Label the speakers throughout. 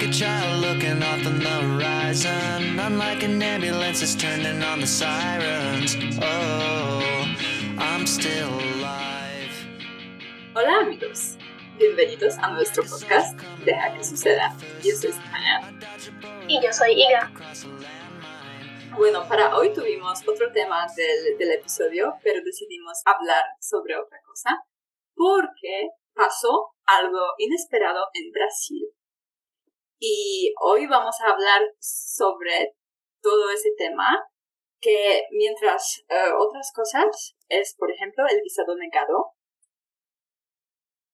Speaker 1: like a child looking off on the horizon. I'm like an ambulance that's turning on the sirens. Oh, I'm still alive.
Speaker 2: Hola amigos, bienvenidos a nuestro podcast Deja que suceda. Yo soy Stefania.
Speaker 3: Y yo soy Iga.
Speaker 2: Bueno, para hoy tuvimos otro tema del, del episodio, pero decidimos hablar sobre otra cosa porque pasó algo inesperado en Brasil. Y hoy vamos a hablar sobre todo ese tema que mientras eh, otras cosas es, por ejemplo, el visado negado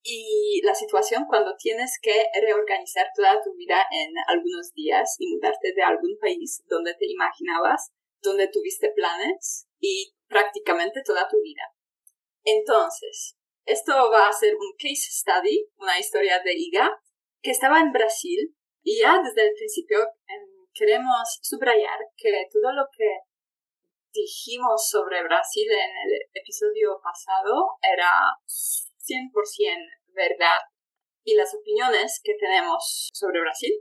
Speaker 2: y la situación cuando tienes que reorganizar toda tu vida en algunos días y mudarte de algún país donde te imaginabas, donde tuviste planes y prácticamente toda tu vida. Entonces, esto va a ser un case study, una historia de Iga, que estaba en Brasil y ya desde el principio em, queremos subrayar que todo lo que dijimos sobre Brasil en el episodio pasado era 100% verdad y las opiniones que tenemos sobre Brasil,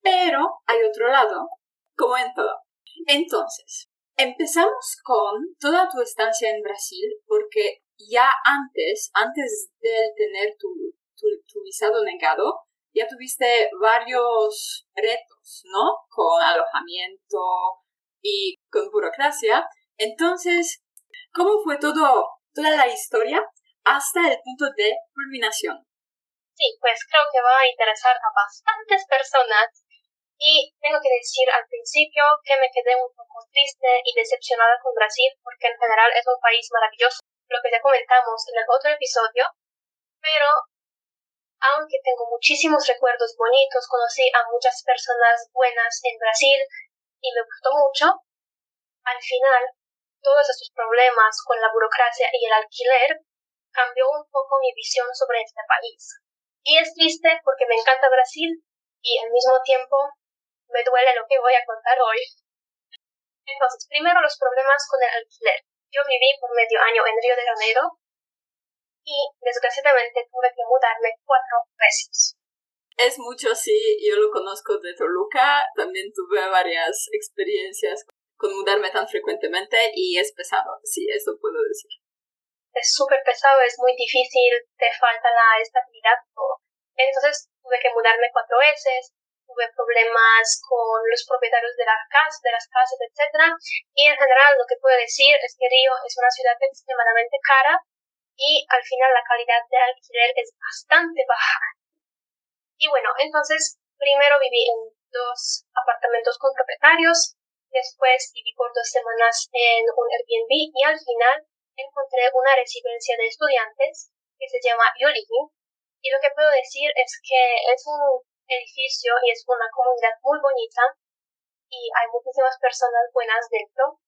Speaker 2: pero hay otro lado, como en todo. Entonces, empezamos con toda tu estancia en Brasil porque ya antes, antes de tener tu, tu, visado negado, ya tuviste varios retos, ¿no? Con alojamiento y con burocracia. Entonces, ¿cómo fue todo, toda la historia hasta el punto de culminación?
Speaker 3: Sí, pues creo que va a interesar a bastantes personas y tengo que decir al principio que me quedé un poco triste y decepcionada con Brasil porque en general es un país maravilloso lo que ya comentamos en el otro episodio, pero aunque tengo muchísimos recuerdos bonitos, conocí a muchas personas buenas en Brasil y me gustó mucho, al final todos esos problemas con la burocracia y el alquiler cambió un poco mi visión sobre este país. Y es triste porque me encanta Brasil y al mismo tiempo me duele lo que voy a contar hoy. Entonces, primero los problemas con el alquiler. Yo viví por medio año en Río de Janeiro y desgraciadamente tuve que mudarme cuatro veces.
Speaker 2: Es mucho, sí, yo lo conozco de Toluca, también tuve varias experiencias con mudarme tan frecuentemente y es pesado, sí, eso puedo decir.
Speaker 3: Es súper pesado, es muy difícil, te falta la estabilidad, Entonces tuve que mudarme cuatro veces, tuve problemas con los propietarios de las casas, de las casas, etc. Y en general lo que puedo decir es que Río es una ciudad extremadamente cara y al final la calidad de alquiler es bastante baja. Y bueno, entonces primero viví en dos apartamentos con propietarios, después viví por dos semanas en un Airbnb y al final encontré una residencia de estudiantes que se llama Yulin. Y lo que puedo decir es que es un edificio y es una comunidad muy bonita y hay muchísimas personas buenas dentro.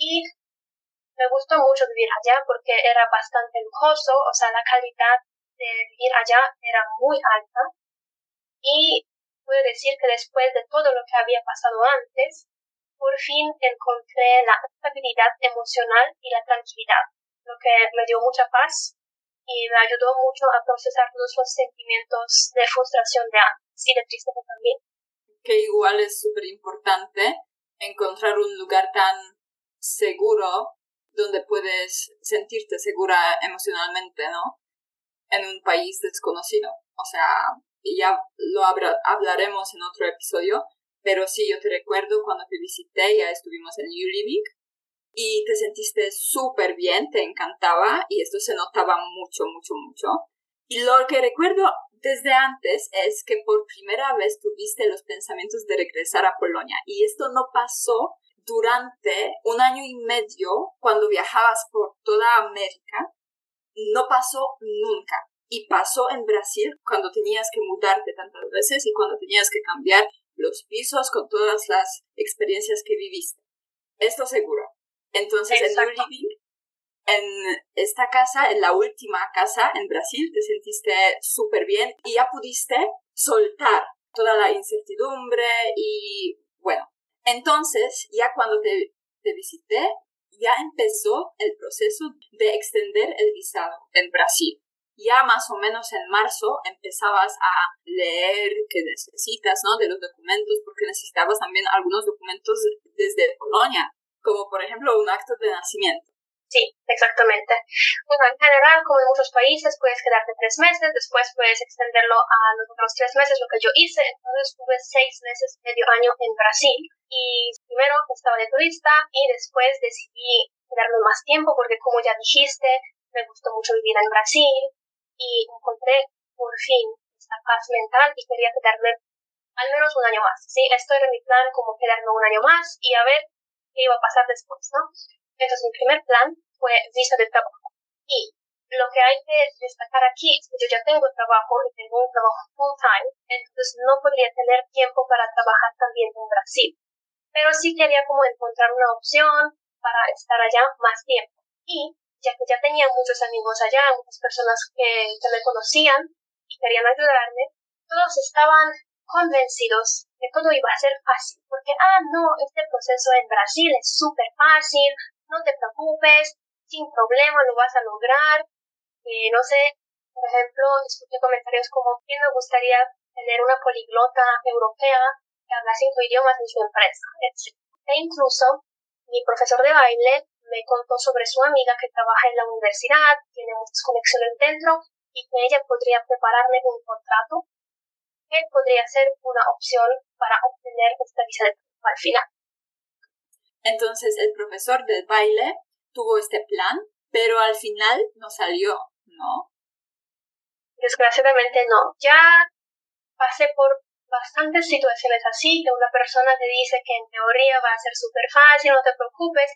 Speaker 3: Y me gustó mucho vivir allá porque era bastante lujoso, o sea, la calidad de vivir allá era muy alta. Y puedo decir que después de todo lo que había pasado antes, por fin encontré la estabilidad emocional y la tranquilidad, lo que me dio mucha paz y me ayudó mucho a procesar todos los sentimientos de frustración de antes y de tristeza también.
Speaker 2: Que igual es súper importante encontrar un lugar tan seguro donde puedes sentirte segura emocionalmente, ¿no? En un país desconocido. O sea, ya lo hablaremos en otro episodio, pero sí, yo te recuerdo cuando te visité, ya estuvimos en New Living y te sentiste súper bien, te encantaba y esto se notaba mucho, mucho, mucho. Y lo que recuerdo desde antes es que por primera vez tuviste los pensamientos de regresar a Polonia y esto no pasó durante un año y medio cuando viajabas por toda América. No pasó nunca. Y pasó en Brasil cuando tenías que mudarte tantas veces y cuando tenías que cambiar los pisos con todas las experiencias que viviste. Esto seguro. Entonces, en New Living, en esta casa, en la última casa en Brasil, te sentiste súper bien y ya pudiste soltar toda la incertidumbre y bueno, entonces ya cuando te, visité, ya empezó el proceso de extender el visado en Brasil. ya más o menos en marzo empezabas a leer qué necesitas, ¿no? De los documentos, porque necesitabas también algunos documentos desde Polonia, como por ejemplo un acto de nacimiento.
Speaker 3: Sí, exactamente. Bueno, en general, como en muchos países, puedes quedarte tres meses, después puedes extenderlo a los otros tres meses, lo que yo hice. Entonces estuve seis meses, medio año en Brasil. Y primero estaba de turista y después decidí quedarme más tiempo porque, como ya dijiste, me gustó mucho vivir en Brasil y encontré por fin esta paz mental y quería quedarme al menos un año más. Sí, esto era mi plan, como quedarme un año más y a ver qué iba a pasar después, ¿no? Entonces, mi primer plan fue visa de trabajo. Y lo que hay que destacar aquí es que yo ya tengo trabajo y tengo un trabajo full time, entonces no podría tener tiempo para trabajar también en Brasil. Pero sí quería como encontrar una opción para estar allá más tiempo. Y ya que ya tenía muchos amigos allá, muchas personas que, que me conocían y querían ayudarme, todos estaban convencidos que todo iba a ser fácil, porque, ah, no, este proceso en Brasil es súper fácil, no te preocupes, sin problema lo vas a lograr. Eh, no sé, por ejemplo, escuché comentarios como que me gustaría tener una poliglota europea que habla cinco idiomas en su empresa. E incluso mi profesor de baile me contó sobre su amiga que trabaja en la universidad, tiene muchas conexiones dentro y que ella podría prepararme un contrato que podría ser una opción para obtener esta visa de al final.
Speaker 2: Entonces el profesor del baile tuvo este plan, pero al final no salió, ¿no?
Speaker 3: Desgraciadamente no. Ya pasé por bastantes situaciones así, que una persona te dice que en teoría va a ser súper fácil, no te preocupes,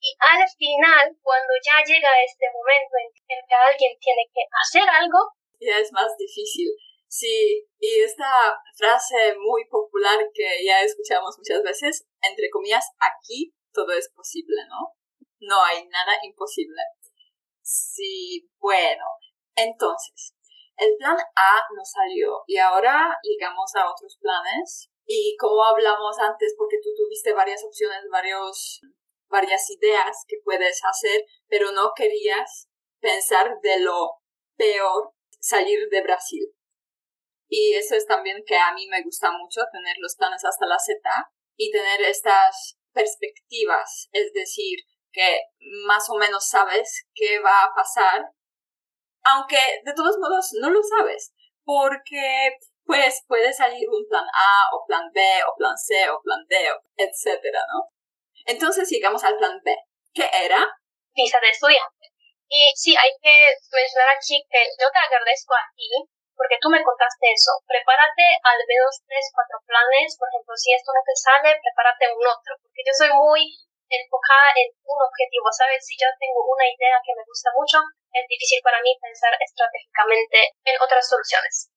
Speaker 3: y al final, cuando ya llega este momento en que alguien tiene que hacer algo,
Speaker 2: ya es más difícil. Sí, y esta frase muy popular que ya escuchamos muchas veces, entre comillas, aquí todo es posible, ¿no? No hay nada imposible. Sí, bueno, entonces, el plan A no salió y ahora llegamos a otros planes. Y como hablamos antes, porque tú tuviste varias opciones, varios, varias ideas que puedes hacer, pero no querías pensar de lo peor salir de Brasil. Y eso es también que a mí me gusta mucho, tener los planes hasta la Z y tener estas perspectivas, es decir, que más o menos sabes qué va a pasar, aunque de todos modos no lo sabes, porque pues puede salir un plan A o plan B o plan C o plan D, etcétera, ¿no? Entonces llegamos al plan B, que era
Speaker 3: visa de estudiante. Y sí, hay que mencionar aquí que yo te agradezco a ti porque tú me contaste eso. Prepárate al menos tres, cuatro planes. Por ejemplo, si esto no te sale, prepárate un otro. Porque yo soy muy enfocada en un objetivo, ¿sabes? Si yo tengo una idea que me gusta mucho, es difícil para mí pensar estratégicamente en otras soluciones.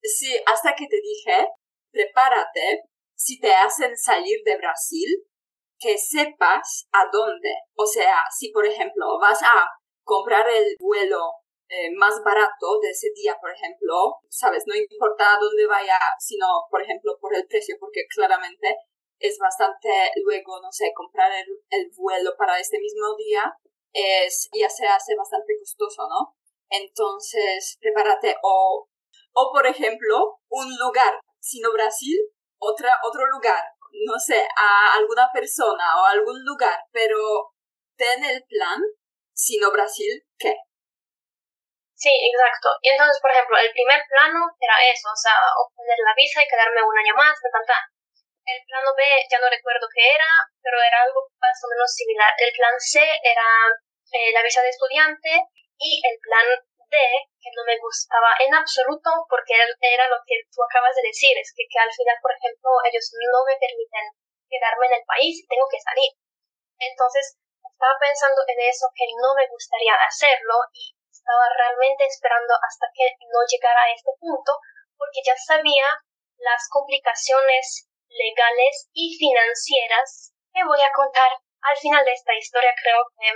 Speaker 2: Sí, hasta que te dije, prepárate, si te hacen salir de Brasil, que sepas a dónde. O sea, si por ejemplo vas a comprar el vuelo eh, más barato de ese día, por ejemplo, sabes, no importa a dónde vaya, sino, por ejemplo, por el precio, porque claramente es bastante, luego, no sé, comprar el, el vuelo para este mismo día es, ya se hace bastante costoso, ¿no? Entonces, prepárate o, o por ejemplo, un lugar, sino Brasil, otra, otro lugar, no sé, a alguna persona o algún lugar, pero ten el plan, sino Brasil, ¿qué?
Speaker 3: Sí, exacto. Y entonces, por ejemplo, el primer plano era eso, o sea, obtener la visa y quedarme un año más, de tal, El plano B ya no recuerdo qué era, pero era algo más o menos similar. El plan C era eh, la visa de estudiante y el plan D, que no me gustaba en absoluto porque era lo que tú acabas de decir, es que, que al final, por ejemplo, ellos no me permiten quedarme en el país y tengo que salir. Entonces, estaba pensando en eso que no me gustaría hacerlo y estaba realmente esperando hasta que no llegara a este punto porque ya sabía las complicaciones legales y financieras que voy a contar al final de esta historia. Creo que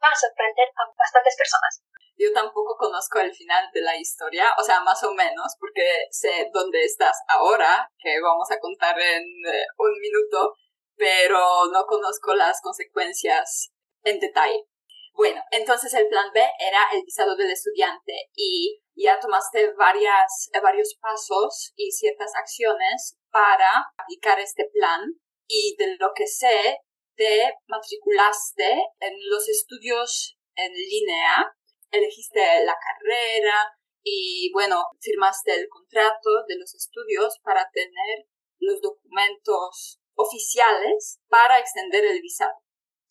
Speaker 3: va a sorprender a bastantes personas.
Speaker 2: Yo tampoco conozco el final de la historia, o sea, más o menos, porque sé dónde estás ahora, que vamos a contar en eh, un minuto, pero no conozco las consecuencias en detalle. Bueno, entonces el plan B era el visado del estudiante y ya tomaste varias, varios pasos y ciertas acciones para aplicar este plan y de lo que sé, te matriculaste en los estudios en línea, elegiste la carrera y bueno, firmaste el contrato de los estudios para tener los documentos oficiales para extender el visado.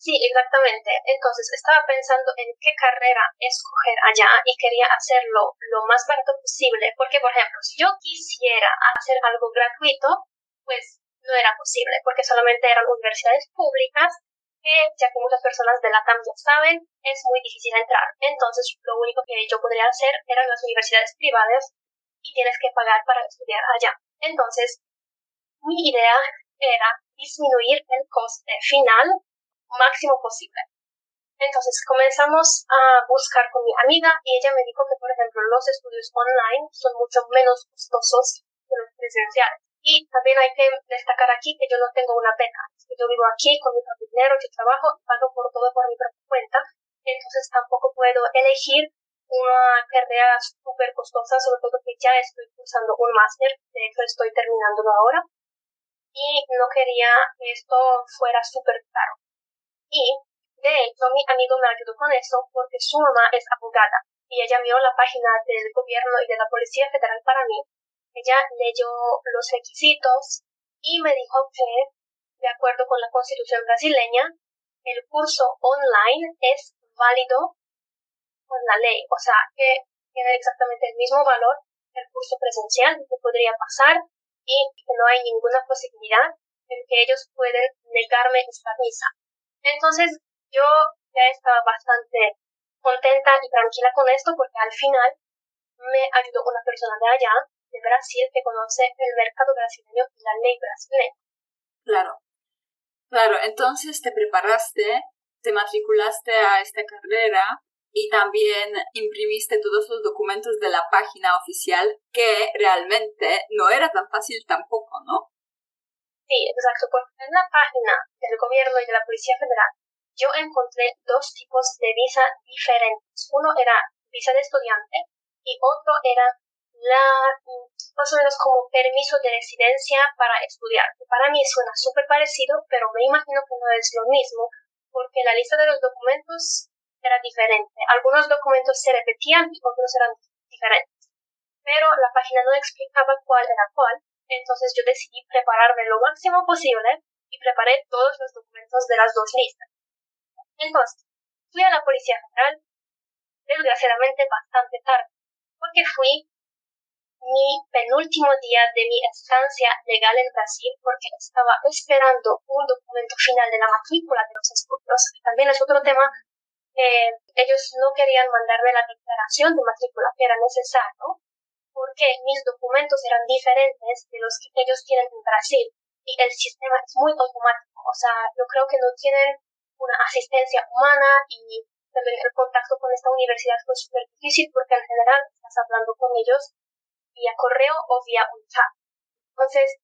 Speaker 3: Sí, exactamente. Entonces estaba pensando en qué carrera escoger allá y quería hacerlo lo más barato posible, porque por ejemplo, si yo quisiera hacer algo gratuito, pues no era posible, porque solamente eran universidades públicas que, ya que muchas personas de la TAM ya saben, es muy difícil entrar. Entonces, lo único que yo podría hacer eran las universidades privadas y tienes que pagar para estudiar allá. Entonces, mi idea era disminuir el coste final máximo posible. Entonces comenzamos a buscar con mi amiga y ella me dijo que, por ejemplo, los estudios online son mucho menos costosos que los presenciales. Y también hay que destacar aquí que yo no tengo una beca. yo vivo aquí con mi propio dinero, yo trabajo, pago por todo por mi propia cuenta. Entonces tampoco puedo elegir una carrera súper costosa, sobre todo que ya estoy cursando un máster, de hecho estoy terminándolo ahora. Y no quería que esto fuera súper caro. Y, de hecho, mi amigo me ayudó con eso porque su mamá es abogada y ella vio la página del gobierno y de la Policía Federal para mí. Ella leyó los requisitos y me dijo que, de acuerdo con la Constitución brasileña, el curso online es válido con la ley, o sea, que tiene exactamente el mismo valor que el curso presencial que podría pasar y que no hay ninguna posibilidad en que ellos pueden negarme esta visa. Entonces yo ya estaba bastante contenta y tranquila con esto porque al final me ayudó una persona de allá, de Brasil, que conoce el mercado brasileño y la ley brasileña.
Speaker 2: Claro, claro, entonces te preparaste, te matriculaste a esta carrera y también imprimiste todos los documentos de la página oficial que realmente no era tan fácil tampoco, ¿no?
Speaker 3: Sí, exacto. Porque en la página del gobierno y de la Policía Federal yo encontré dos tipos de visa diferentes. Uno era visa de estudiante y otro era la más o menos como permiso de residencia para estudiar. Para mí suena súper parecido, pero me imagino que no es lo mismo porque la lista de los documentos era diferente. Algunos documentos se repetían y otros eran diferentes. Pero la página no explicaba cuál era cuál entonces yo decidí prepararme lo máximo posible y preparé todos los documentos de las dos listas. Entonces, fui a la Policía Federal, desgraciadamente bastante tarde, porque fui mi penúltimo día de mi estancia legal en Brasil porque estaba esperando un documento final de la matrícula de los estudios. También es otro tema. Eh, ellos no querían mandarme la declaración de matrícula que era necesario porque mis documentos eran diferentes de los que ellos tienen en Brasil y el sistema es muy automático. O sea, yo creo que no tienen una asistencia humana y también el contacto con esta universidad fue súper difícil porque en general estás hablando con ellos vía correo o vía un chat. Entonces,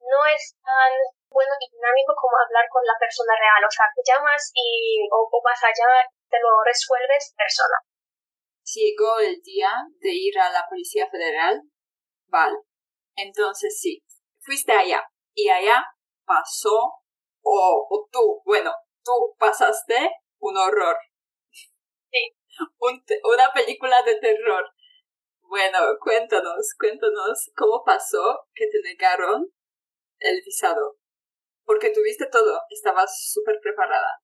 Speaker 3: no es tan bueno y dinámico como hablar con la persona real. O sea, te llamas y o, vas allá, te lo resuelves persona
Speaker 2: llegó el día de ir a la Policía Federal, vale. Entonces sí, fuiste allá y allá pasó, o, tú, bueno, tú pasaste un horror.
Speaker 3: Sí.
Speaker 2: una película de terror. Bueno, cuéntanos, cuéntanos cómo pasó que te negaron el visado. Porque tuviste todo, estabas súper preparada.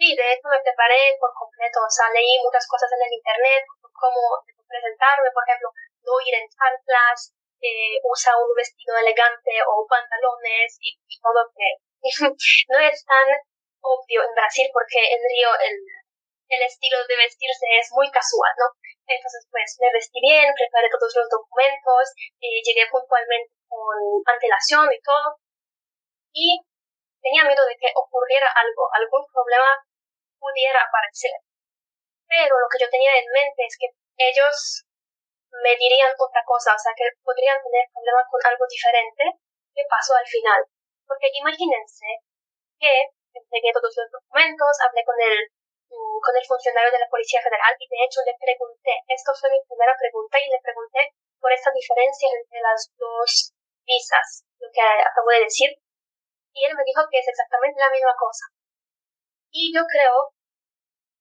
Speaker 3: Sí, de hecho me preparé por completo, o sea, leí muchas cosas en el internet, cómo presentarme, por ejemplo, no ir en chanclas, eh, usa un vestido elegante o pantalones y, todo que no es tan obvio en Brasil porque en Río el, el estilo de vestirse es muy casual, ¿no? Entonces, pues me vestí bien, preparé todos los documentos, eh, llegué puntualmente con antelación y todo. Y tenía miedo de que ocurriera algo, algún problema pudiera aparecer. Pero lo que yo tenía en mente es que ellos me dirían otra cosa, o sea, que podrían tener problemas con algo diferente que pasó al final. Porque imagínense que entregué todos los documentos, hablé con el mm, con el funcionario de la Policía Federal y de hecho le pregunté, esto fue mi primera pregunta y le pregunté por esta diferencia entre las dos visas, lo que acabo de decir, y él me dijo que es exactamente la misma cosa. Y yo creo,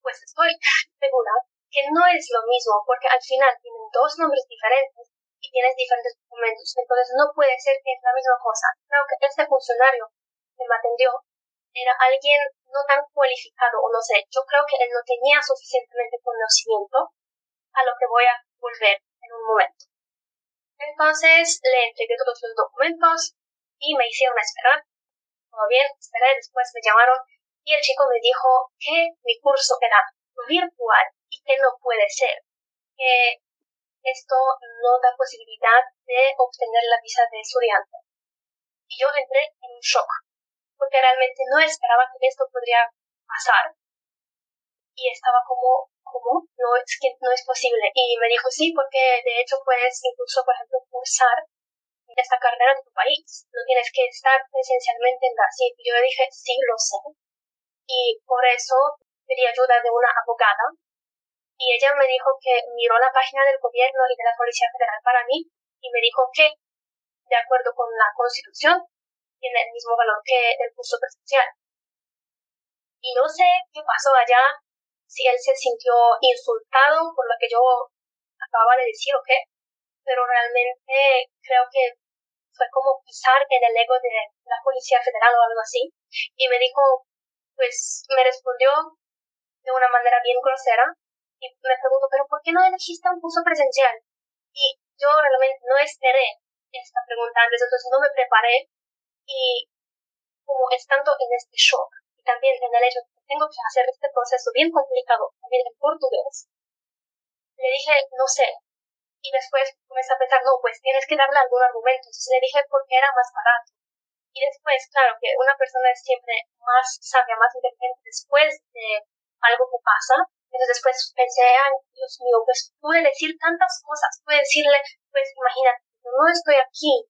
Speaker 3: pues estoy segura, que no es lo mismo, porque al final tienen dos nombres diferentes y tienes diferentes documentos, entonces no puede ser que es la misma cosa. Creo que este funcionario que me atendió era alguien no tan cualificado, o no sé, yo creo que él no tenía suficientemente conocimiento a lo que voy a volver en un momento. Entonces le entregué todos los documentos y me hicieron esperar. Todo bien, esperé, después me llamaron y el chico me dijo que mi curso era virtual y que no puede ser, que esto no da posibilidad de obtener la visa de estudiante. Y yo entré en un shock, porque realmente no esperaba que esto podría pasar. Y estaba como ¿cómo? No es que no es posible. Y me dijo, sí, porque de hecho puedes incluso, por ejemplo, cursar esta carrera en tu país. No tienes que estar presencialmente en Brasil. Y yo le dije, sí, lo sé. Y por eso pedí ayuda de una abogada. Y ella me dijo que miró la página del gobierno y de la Policía Federal para mí y me dijo que, de acuerdo con la Constitución, tiene el mismo valor que el curso presencial. Y no sé qué pasó allá, si él se sintió insultado por lo que yo acababa de decir o qué, pero realmente creo que fue como pisar en el ego de la Policía Federal o algo así. Y me dijo, pues me respondió de una manera bien grosera y me preguntó, pero ¿por qué no elegiste un curso presencial? Y yo realmente no esperé esta pregunta antes, entonces no me preparé y como estando en este shock y también en el hecho de tengo que hacer este proceso bien complicado, también en portugués. Le dije, no sé. Y después comencé a pensar, no, pues tienes que darle algún argumento. Entonces le dije porque era más barato. Y después, claro, que una persona es siempre más sabia, más inteligente después de algo que pasa. Entonces después pensé, ay, Dios mío, pues pude decir tantas cosas. Pude decirle, pues imagínate, yo no estoy aquí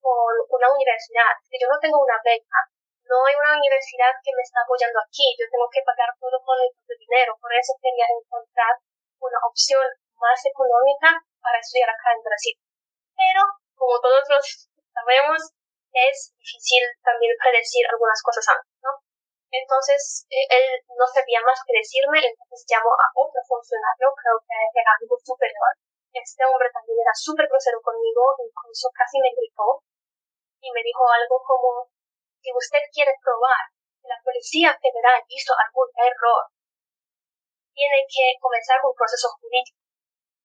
Speaker 3: con una universidad, que yo no tengo una beca, no hay una universidad que me está apoyando aquí, yo tengo que pagar todo con el dinero, por eso quería encontrar una opción más económica para estudiar acá en Brasil. Pero, como todos los sabemos, es difícil también predecir algunas cosas antes, ¿no? Entonces, e, él no sabía más que decirme, entonces llamó a otro funcionario, creo que era algo superior. Este hombre también era súper grosero conmigo, incluso casi me gritó y me dijo algo como, si usted quiere probar que la Policía Federal hizo algún error, tiene que comenzar un proceso jurídico.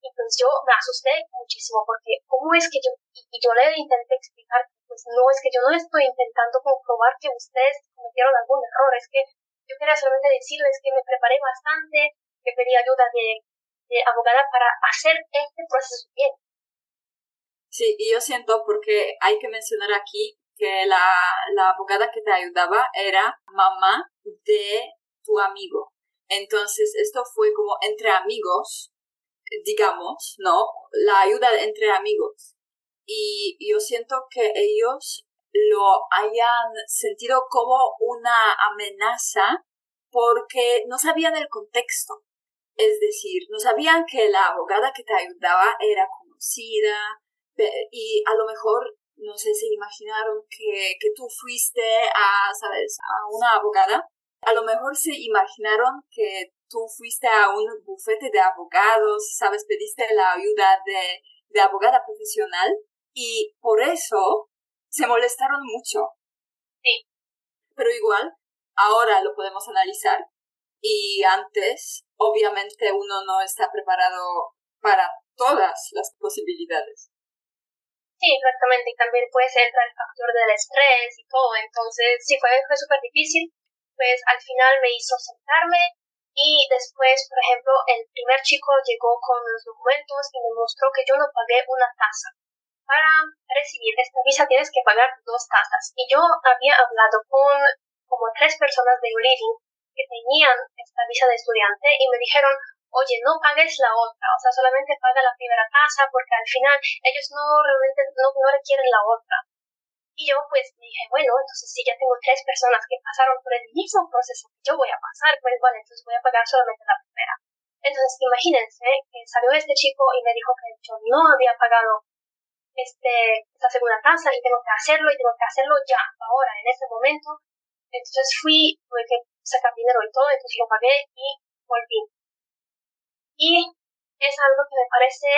Speaker 3: Y pues yo me asusté muchísimo porque cómo es que yo, y, yo le intenté explicar, pues no es que yo no estoy intentando comprobar que ustedes cometieron algún error, es que yo quería solamente decirles que me preparé bastante, que pedí ayuda de, de abogada para hacer este proceso bien.
Speaker 2: Sí, y yo siento porque hay que mencionar aquí que la, la abogada que te ayudaba era mamá de tu amigo. Entonces, esto fue como entre amigos, digamos, ¿no? La ayuda entre amigos. Y yo siento que ellos lo hayan sentido como una amenaza porque no sabían el contexto. Es decir, no sabían que la abogada que te ayudaba era conocida y a lo mejor no sé, se imaginaron que, que tú fuiste a, ¿sabes?, a una abogada. A lo mejor se imaginaron que tú fuiste a un bufete de abogados, ¿sabes?, pediste la ayuda de, de abogada profesional y por eso se molestaron mucho.
Speaker 3: Sí.
Speaker 2: Pero igual, ahora lo podemos analizar y antes, obviamente, uno no está preparado para todas las posibilidades.
Speaker 3: Sí, exactamente, y también puede ser el factor del estrés y todo, entonces sí, fue, fue súper difícil, pues al final me hizo sentarme y después, por ejemplo, el primer chico llegó con los documentos y me mostró que yo no pagué una tasa. Para recibir esta visa tienes que pagar dos tasas. Y yo había hablado con como tres personas de Living que tenían esta visa de estudiante y me dijeron, oye, no pagues la otra, o sea, solamente paga la primera tasa porque al final ellos no realmente no, requieren la otra. Y yo pues dije, bueno, entonces si ya tengo tres personas que pasaron por el mismo proceso que yo voy a pasar, pues bueno, entonces voy a pagar solamente la primera. Entonces imagínense que salió este chico y me dijo que yo no había pagado este, esta segunda casa y tengo que hacerlo y tengo que hacerlo ya, ahora, en este momento. Entonces fui, tuve que sacar dinero y todo, entonces lo pagué y volví. Y es algo que me parece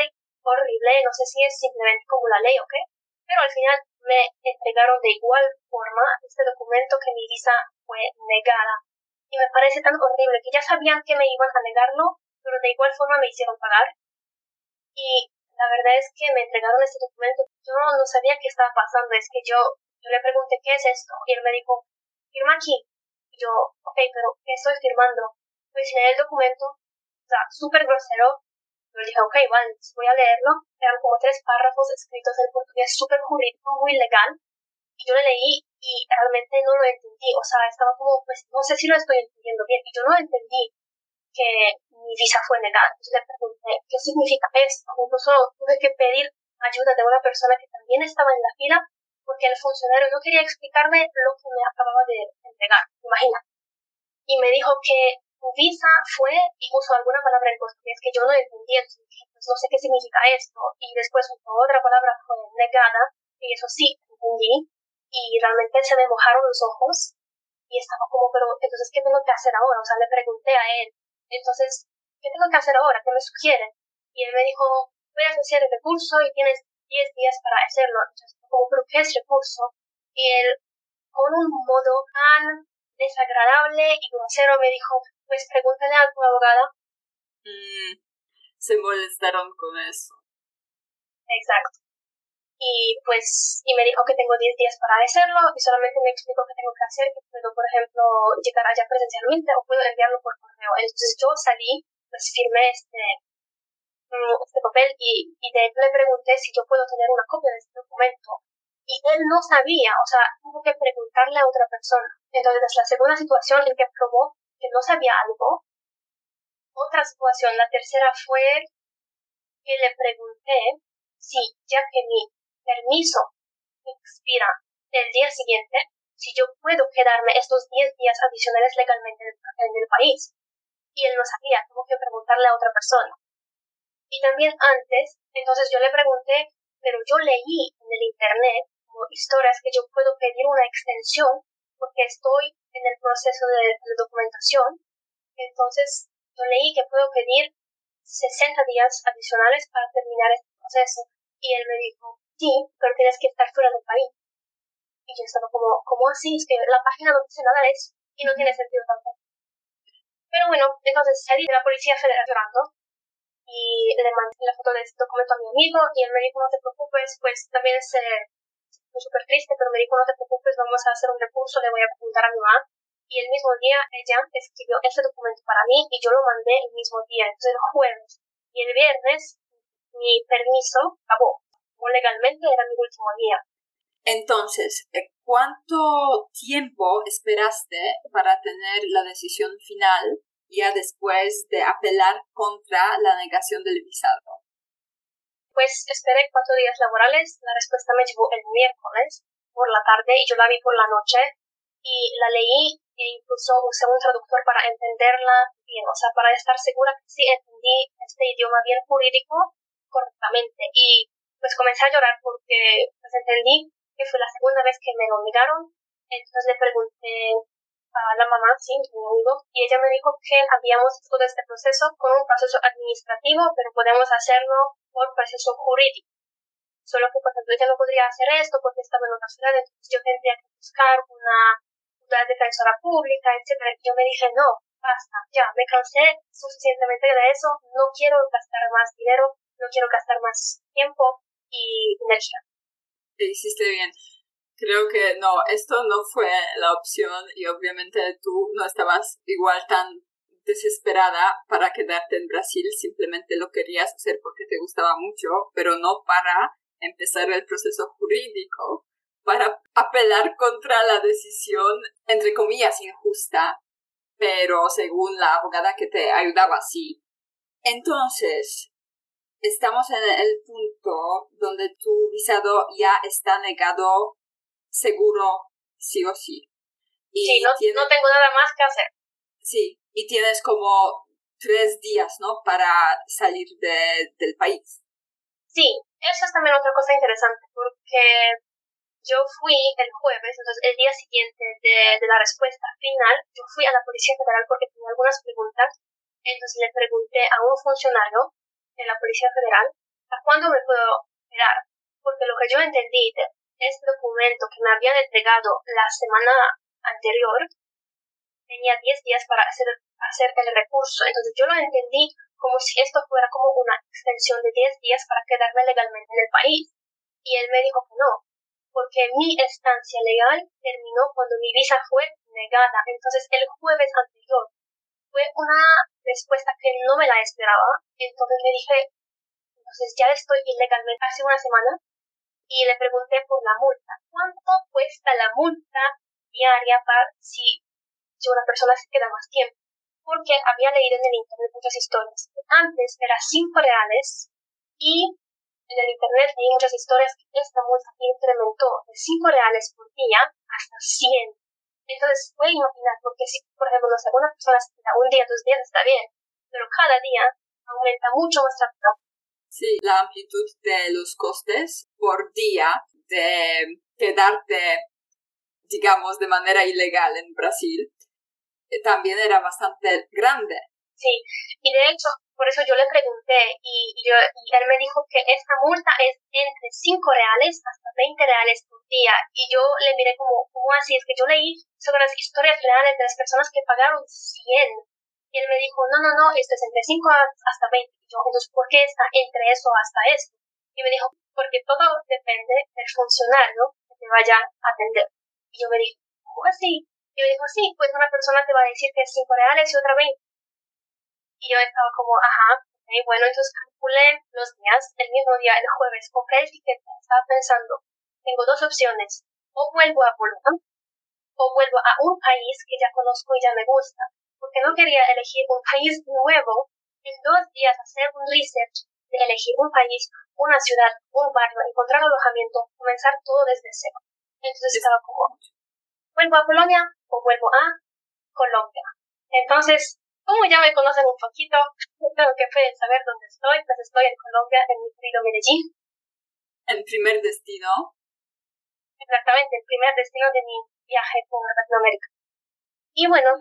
Speaker 3: horrible, no sé si es simplemente como la ley o qué, pero al final me entregaron de igual forma este documento que mi visa fue negada. Y me parece tan horrible que ya sabían que me iban a negarlo, pero de igual forma me hicieron pagar. Y la verdad es que me entregaron este documento. Yo no sabía qué estaba pasando. Es que yo, yo le pregunté qué es esto. Y él me dijo, firma aquí. Y yo, ok, pero ¿qué estoy firmando? Pues leí el documento, o sea, súper grosero, yo dije, ok, vale, voy a leerlo. Eran como tres párrafos escritos en portugués súper jurídico, muy legal. Y yo lo leí y realmente no lo entendí. O sea, estaba como, pues, no sé si lo estoy entendiendo bien. Y yo no entendí que mi visa fue negada. Entonces le pregunté, ¿qué significa esto? Incluso tuve que pedir ayuda de una persona que también estaba en la fila porque el funcionario no quería explicarme lo que me acababa de entregar. Imagina. Y me dijo que visa fue y puso alguna palabra en portugués que yo no entendía, pues no sé qué significa esto. Y después otra palabra fue negada, y eso sí entendí, y realmente se me mojaron los ojos, y estaba como, pero entonces, ¿qué tengo que hacer ahora? O sea, le pregunté a él, entonces, ¿qué tengo que hacer ahora? ¿Qué me sugiere? Y él me dijo, puedes hacer el recurso y tienes 10 días para hacerlo. Entonces, como, ¿qué es recurso? Y él, con un modo tan desagradable y grosero, me dijo, pues pregúntale a tu abogada.
Speaker 2: Mm, se molestaron con eso.
Speaker 3: Exacto. Y pues, y me dijo que tengo 10 días para hacerlo y solamente me explicó qué tengo que hacer, que puedo, por ejemplo, llegar allá presencialmente o puedo enviarlo por correo. Entonces yo salí, pues firmé este, mm, este papel y, y de hecho le pregunté si yo puedo tener una copia de este documento. Y él no sabía, o sea, tuvo que preguntarle a otra persona. Entonces es la segunda situación en que probó que no sabía algo. Otra situación, la tercera fue que le pregunté si, ya que mi permiso expira el día siguiente, si yo puedo quedarme estos 10 días adicionales legalmente en el país. Y él no sabía, tuvo que preguntarle a otra persona. Y también antes, entonces yo le pregunté, pero yo leí en el internet como historias que yo puedo pedir una extensión porque estoy en el proceso de, documentación. Entonces, yo leí que puedo pedir 60 días adicionales para terminar este proceso. Y él me dijo, sí, pero tienes que estar fuera del país. Y yo estaba como, ¿cómo así? Es que la página no dice nada de eso. Y no tiene sentido tampoco. Pero bueno, entonces salí de la Policía Federal llorando y le mandé la foto de este documento a mi amigo y él me dijo, no te preocupes, pues también es súper triste, pero me dijo, no te preocupes, vamos a hacer un recurso, le voy a preguntar a mi mamá. Y el mismo día ella escribió ese documento para mí y yo lo mandé el mismo día, entonces el jueves. Y el viernes mi permiso acabó. Legalmente era mi último día.
Speaker 2: Entonces, eh, ¿cuánto tiempo esperaste para tener la decisión final ya después de apelar contra la negación del visado?
Speaker 3: Pues esperé cuatro días laborales, la respuesta me llegó el miércoles por la tarde y yo la vi por la noche y la leí e incluso usé un traductor para entenderla bien, o sea, para estar segura que sí entendí este idioma bien jurídico correctamente. Y pues comencé a llorar porque pues entendí que fue la segunda vez que me lo negaron. Entonces le pregunté a la mamá, sí, mi amigo, y ella me dijo que habíamos todo este proceso con un proceso administrativo, pero podemos hacerlo por proceso jurídico. Solo que, por ejemplo, ella no podría hacer esto porque estaba en otra ciudad, entonces yo tendría que buscar una, una defensora pública, etc. Y yo me dije, no, basta, ya, me cansé suficientemente de eso, no quiero gastar más dinero, no quiero gastar más tiempo y energía.
Speaker 2: Te hiciste bien. Creo que no, esto no fue la opción y obviamente tú no estabas igual tan desesperada para quedarte en Brasil, simplemente lo querías hacer porque te gustaba mucho, pero no para empezar el proceso jurídico, para apelar contra la decisión, entre comillas, injusta, pero según la abogada que te ayudaba, sí. Entonces, estamos en el punto donde tu visado ya está negado seguro sí o sí.
Speaker 3: Y sí, no, no tengo nada más que hacer.
Speaker 2: Sí, y tienes como tres días, ¿no? Para salir de, del país.
Speaker 3: Sí, eso es también otra cosa interesante, porque yo fui el jueves, entonces el día siguiente de, de, la respuesta final, yo fui a la Policía Federal porque tenía algunas preguntas. Entonces le pregunté a un funcionario de la Policía Federal a cuándo me puedo esperar. Porque lo que yo entendí de este documento que me habían entregado la semana anterior, tenía 10 días para hacer, hacer el recurso. Entonces yo lo entendí como si esto fuera como una extensión de 10 días para quedarme legalmente en el país. Y él me dijo que no, porque mi estancia legal terminó cuando mi visa fue negada. Entonces, el jueves anterior fue una respuesta que no me la esperaba. Entonces le dije, entonces ya estoy ilegalmente hace una semana y le pregunté por la multa. ¿Cuánto cuesta la multa diaria para si, si una persona se queda más tiempo? Porque había leído en el internet muchas historias. Antes era 5 reales y en el internet hay muchas historias que esta multa incrementó de 5 reales por día hasta 100. Entonces, puede imaginar, porque si, por ejemplo, no sé, una persona un día, dos días, está bien, pero cada día aumenta mucho más rápido.
Speaker 2: Sí, la amplitud de los costes por día de quedarte, digamos, de manera ilegal en Brasil eh, también era bastante grande.
Speaker 3: Sí, y de hecho, por eso yo le pregunté y, él me dijo que esta multa es entre 5 reales hasta 20 reales por día. Y yo le miré como, ¿cómo así? Es que yo leí sobre las historias reales de las personas que pagaron 100. Y él me dijo, no, no, no, esto es entre 5 hasta 20. Y yo, entonces, ¿por qué está entre eso hasta esto? Y me dijo, porque todo depende del funcionario que te vaya a atender. Y yo me dije, ¿cómo así? Y me dijo, sí, pues una persona te va a decir que es 5 reales y otra 20 y yo estaba como, ajá, okay, bueno, entonces calculé los días. El mismo día, el jueves, compré el ticket. Estaba pensando, tengo dos opciones. O vuelvo a Polonia, o vuelvo a un país que ya conozco y ya me gusta. Porque no quería elegir un país nuevo en dos días hacer un research de elegir un país, una ciudad, un barrio, encontrar alojamiento, comenzar todo desde cero. Entonces estaba como, vuelvo a Polonia o vuelvo a Colombia. Entonces como ya me conocen un poquito, creo que pueden saber dónde estoy, pues estoy en Colombia, en mi querido Medellín.
Speaker 2: ¿El primer destino?
Speaker 3: Exactamente, el primer destino de mi viaje por Latinoamérica. Y bueno,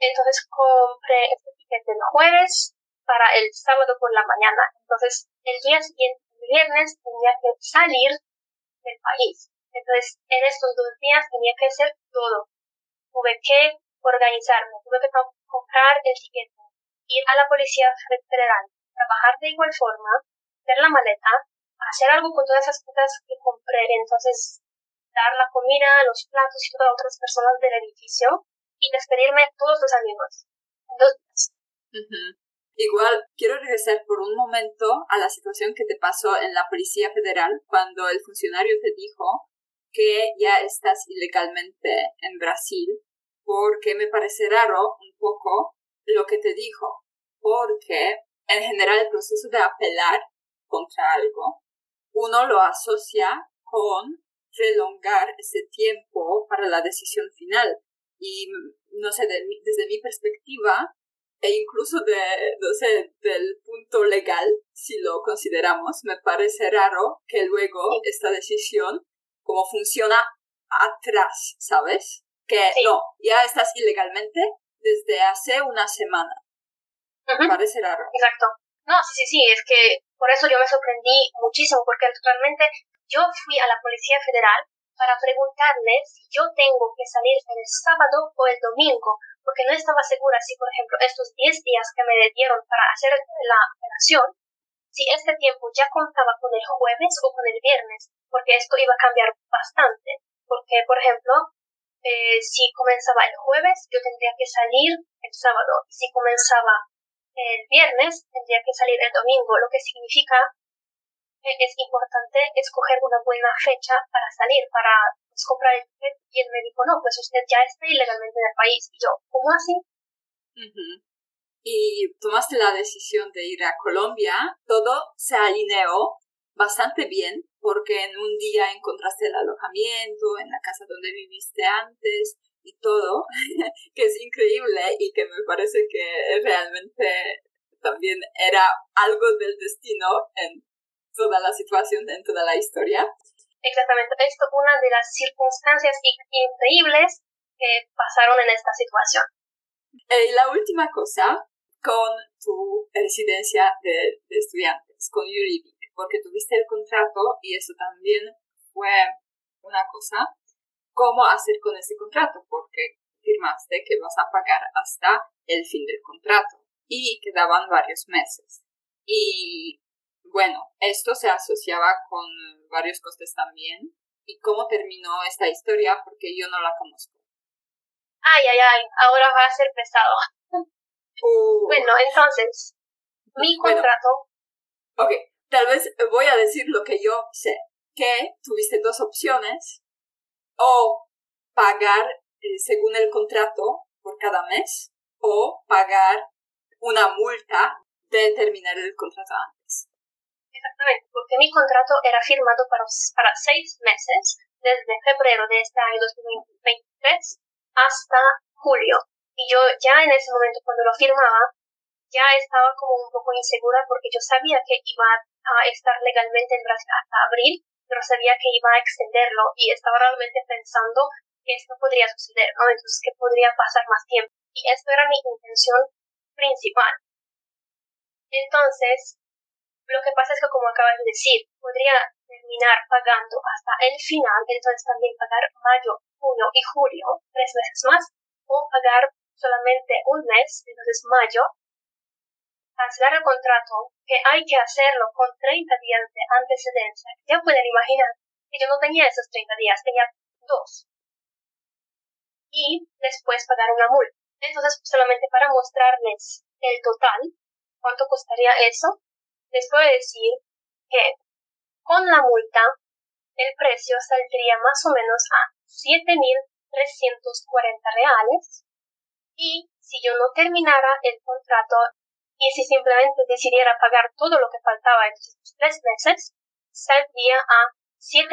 Speaker 3: entonces compré este ticket el jueves para el sábado por la mañana. Entonces, el día siguiente, el viernes, tenía que salir del país. Entonces, en estos dos días tenía que hacer todo. Tuve que organizarme, tuve que comprar el ticket, ir a la policía federal, trabajar de igual forma, hacer la maleta, hacer algo con todas esas cosas que compré, entonces dar la comida, los platos y todas otras personas del edificio y despedirme de todos los amigos.
Speaker 2: Igual quiero regresar por un momento a la situación que te pasó en la Policía Federal cuando el funcionario te dijo que ya estás ilegalmente en Brasil porque me parece raro un poco lo que te dijo, porque en general el proceso de apelar contra algo, uno lo asocia con prolongar ese tiempo para la decisión final. Y no sé, desde mi perspectiva, e incluso de, no sé, del punto legal, si lo consideramos, me parece raro que luego esta decisión, como funciona atrás, ¿sabes? Que no, ya estás ilegalmente desde hace una semana. Parece raro.
Speaker 3: Exacto. No, sí, sí, sí, es que por eso yo me sorprendí muchísimo, porque realmente yo fui a la Policía Federal para preguntarle si yo tengo que salir el sábado o el domingo, porque no estaba segura si, por ejemplo, estos 10 días que me dieron para hacer la operación, si este tiempo ya contaba con el jueves o con el viernes, porque esto iba a cambiar bastante. Porque, por ejemplo, eh, si comenzaba el jueves, yo tendría que salir el sábado. Y si comenzaba el viernes, tendría que salir el domingo, lo que significa que es importante escoger una buena fecha para salir, para pues, comprar el ticket. Y él me dijo, no, pues usted ya está ilegalmente en el país. Y yo, ¿cómo así?
Speaker 2: Y tomaste la decisión de ir a Colombia, todo se alineó bastante bien porque en un día encontraste el alojamiento en la casa donde viviste antes y todo, que es increíble y que me parece que realmente también era algo del destino en toda la situación, en toda la historia.
Speaker 3: Exactamente, esto es una de las circunstancias increíbles que pasaron en esta situación.
Speaker 2: Y la última cosa, con tu residencia de, estudiantes, con Yuribi, porque tuviste el contrato y eso también fue una cosa, cómo hacer con ese contrato, porque firmaste que vas a pagar hasta el fin del contrato y quedaban varios meses. Y bueno, esto se asociaba con varios costes también. ¿Y cómo terminó esta historia? Porque yo no la conozco.
Speaker 3: Ay, ay, ay, ahora va a ser pesado. Uh. Bueno, entonces, mi contrato.
Speaker 2: ok, tal vez voy a decir lo que yo sé. Que tuviste dos opciones. O pagar eh, según el contrato por cada mes. O pagar una multa de terminar el contrato antes.
Speaker 3: Exactamente, porque mi contrato era firmado para, para seis meses, desde febrero de este año 2023 hasta julio. Y yo ya en ese momento, cuando lo firmaba, ya estaba como un poco insegura porque yo sabía que iba a estar legalmente en Brasil hasta abril, pero sabía que iba a extenderlo y estaba realmente pensando que esto podría suceder, ¿no? Entonces, que podría pasar más tiempo. Y esto era mi intención principal. Entonces, lo que pasa es que, como acabas de decir, podría terminar pagando hasta el final, entonces también pagar mayo, junio y julio, tres meses más, o pagar solamente un mes, entonces mayo, cancelar el contrato, que hay que hacerlo con 30 días de antecedencia. Ya pueden imaginar que yo no tenía esos 30 días, tenía dos. Y después pagar una multa. Entonces, solamente para mostrarles el total, cuánto costaría eso, les puedo decir que con la multa el precio saldría más o menos a 7.340 reales y si yo no terminara el contrato y si simplemente decidiera pagar todo lo que faltaba en estos tres meses, saldría a 7.800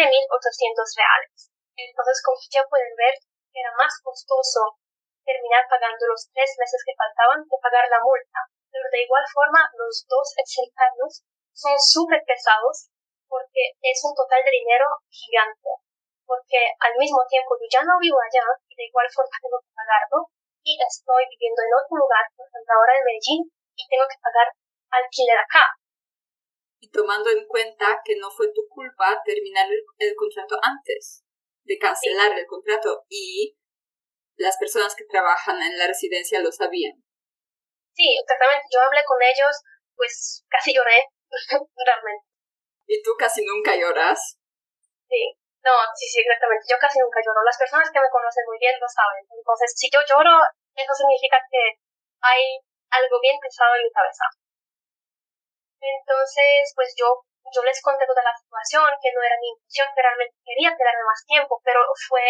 Speaker 3: reales. Entonces, como ya pueden ver, era más costoso terminar pagando los tres meses que faltaban que pagar la multa pero de igual forma los dos años son súper pesados porque es un total de dinero gigante. Porque al mismo tiempo yo ya no vivo allá y de igual forma tengo que pagarlo y estoy viviendo en otro lugar, por ejemplo ahora en Medellín, y tengo que pagar alquiler acá.
Speaker 2: Y tomando en cuenta que no fue tu culpa terminar el, contrato antes de cancelar el contrato y las personas que trabajan en la residencia lo sabían.
Speaker 3: Sí, exactamente. Yo hablé con ellos, pues casi lloré, realmente.
Speaker 2: ¿Y tú casi nunca lloras?
Speaker 3: Sí, no, sí, sí, exactamente. Yo casi nunca lloro. Las personas que me conocen muy bien lo saben. Entonces, si yo lloro, eso significa que hay algo bien pesado en mi cabeza. Entonces, pues yo, yo les conté toda la situación, que no era mi intención, que realmente quería quedarme más tiempo, pero fue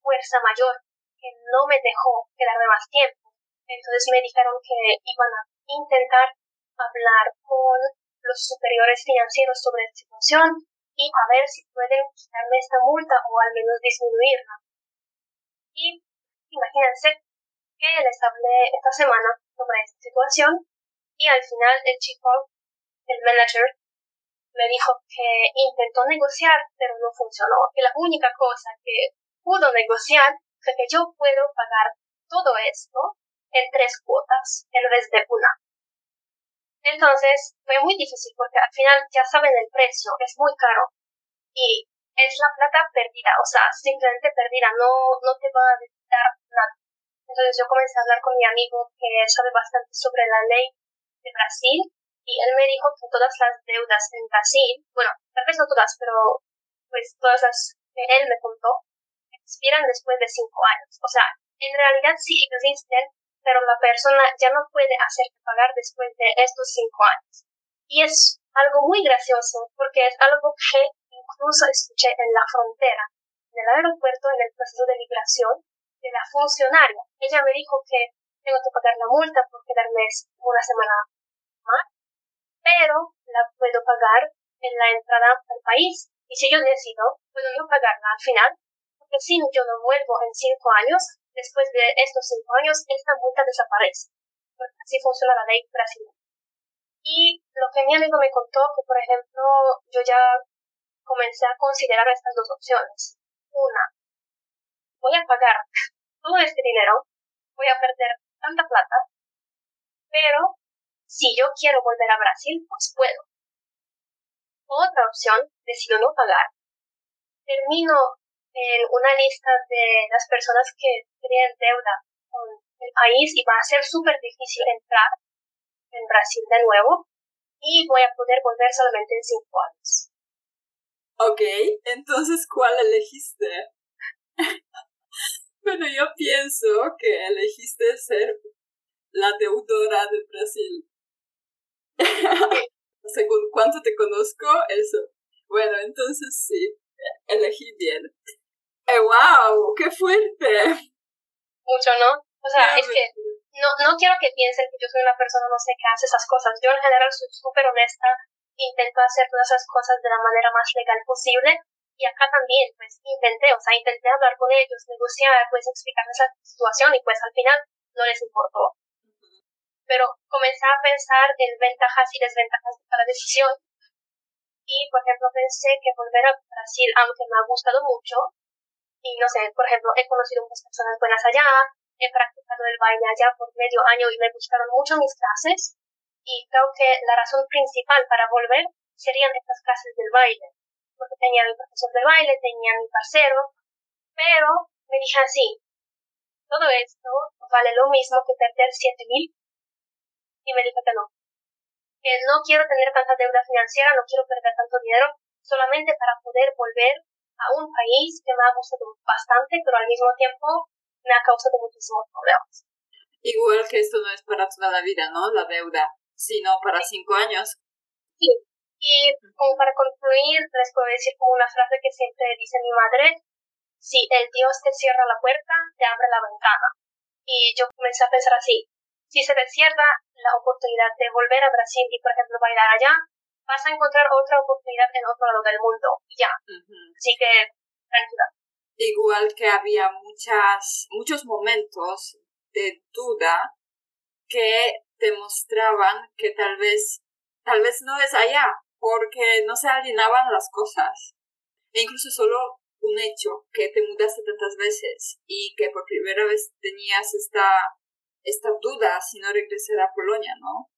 Speaker 3: fuerza mayor que no me dejó quedarme más tiempo. Entonces me dijeron que iban a intentar hablar con los superiores financieros sobre la situación y a ver si pueden quitarme esta multa o al menos disminuirla. Y imagínense que les hablé esta semana sobre esta situación y al final el chico, el manager, me dijo que intentó negociar pero no funcionó. Y la única cosa que pudo negociar fue que yo puedo pagar todo esto en tres cuotas en vez de una. Entonces fue muy difícil porque al final ya saben el precio, es muy caro y es la plata perdida, o sea, simplemente perdida, no, no te va a dar nada. Entonces yo comencé a hablar con mi amigo que sabe bastante sobre la ley de Brasil y él me dijo que todas las deudas en Brasil, bueno, tal vez no todas, pero pues todas las que él me contó, expiran después de cinco años. O sea, en realidad sí existen, pero la persona ya no puede hacerte pagar después de estos cinco años. Y es algo muy gracioso porque es algo que incluso escuché en la frontera, en el aeropuerto, en el proceso de migración, de la funcionaria. Ella me dijo que tengo que pagar la multa por quedarme una semana más, pero la puedo pagar en la entrada al país. Y si yo decido, puedo no pagarla al final, porque si yo no vuelvo en cinco años, después de estos cinco años, esta multa desaparece. Así funciona la ley brasileña. Y lo que mi amigo me contó, que por ejemplo, yo ya comencé a considerar estas dos opciones. Una, voy a pagar todo este dinero, voy a perder tanta plata, pero si yo quiero volver a Brasil, pues puedo. Otra opción, decido no pagar. Termino en una lista de las personas que tienen deuda con el país y va a ser súper difícil entrar en Brasil de nuevo y voy a poder volver solamente en cinco años.
Speaker 2: Ok, entonces ¿cuál elegiste? bueno, yo pienso que elegiste ser la deudora de Brasil. Según cuánto te conozco, eso. Bueno, entonces sí, elegí bien. Eh, ¡Wow! ¡Qué fuerte!
Speaker 3: Mucho, ¿no? O sea, es que no, no quiero que piensen que yo soy una persona, no sé, que hace esas cosas. Yo en general soy súper honesta, intento hacer todas esas cosas de la manera más legal posible. Y acá también, pues, intenté, o sea, intenté hablar con ellos, negociar, pues, explicarles la situación y pues al final no les importó. Pero comencé a pensar en ventajas y desventajas de cada decisión. Y, por ejemplo, pensé que volver a Brasil, aunque me ha gustado mucho, y no sé, por ejemplo, he conocido muchas personas buenas allá, he practicado el baile allá por medio año y me gustaron mucho mis clases. Y creo que la razón principal para volver serían estas clases del baile. Porque tenía mi profesor de baile, tenía mi parcero, pero me dije así, todo esto vale lo mismo que perder siete mil. Y me dijo que no. Que no quiero tener tanta deuda financiera, no quiero perder tanto dinero, solamente para poder volver a un país que me ha gustado bastante, pero al mismo tiempo me ha causado muchísimos problemas.
Speaker 2: Igual que esto no es para toda la vida, ¿no? La deuda, sino para cinco años.
Speaker 3: Sí. Y como para concluir, les puedo decir como una frase que siempre dice mi madre, si el Dios te cierra la puerta, te abre la ventana. Y yo comencé a pensar así, si se te cierra la oportunidad de volver a Brasil y, por ejemplo, bailar allá, vas a encontrar otra oportunidad en otro lado del mundo, ya. Así que, tranquila
Speaker 2: igual que había muchas, muchos momentos de duda que demostraban que tal vez, tal vez no es allá, porque no se alineaban las cosas. E incluso solo un hecho, que te mudaste tantas veces y que por primera vez tenías esta, esta duda si no regresar a Polonia, ¿no?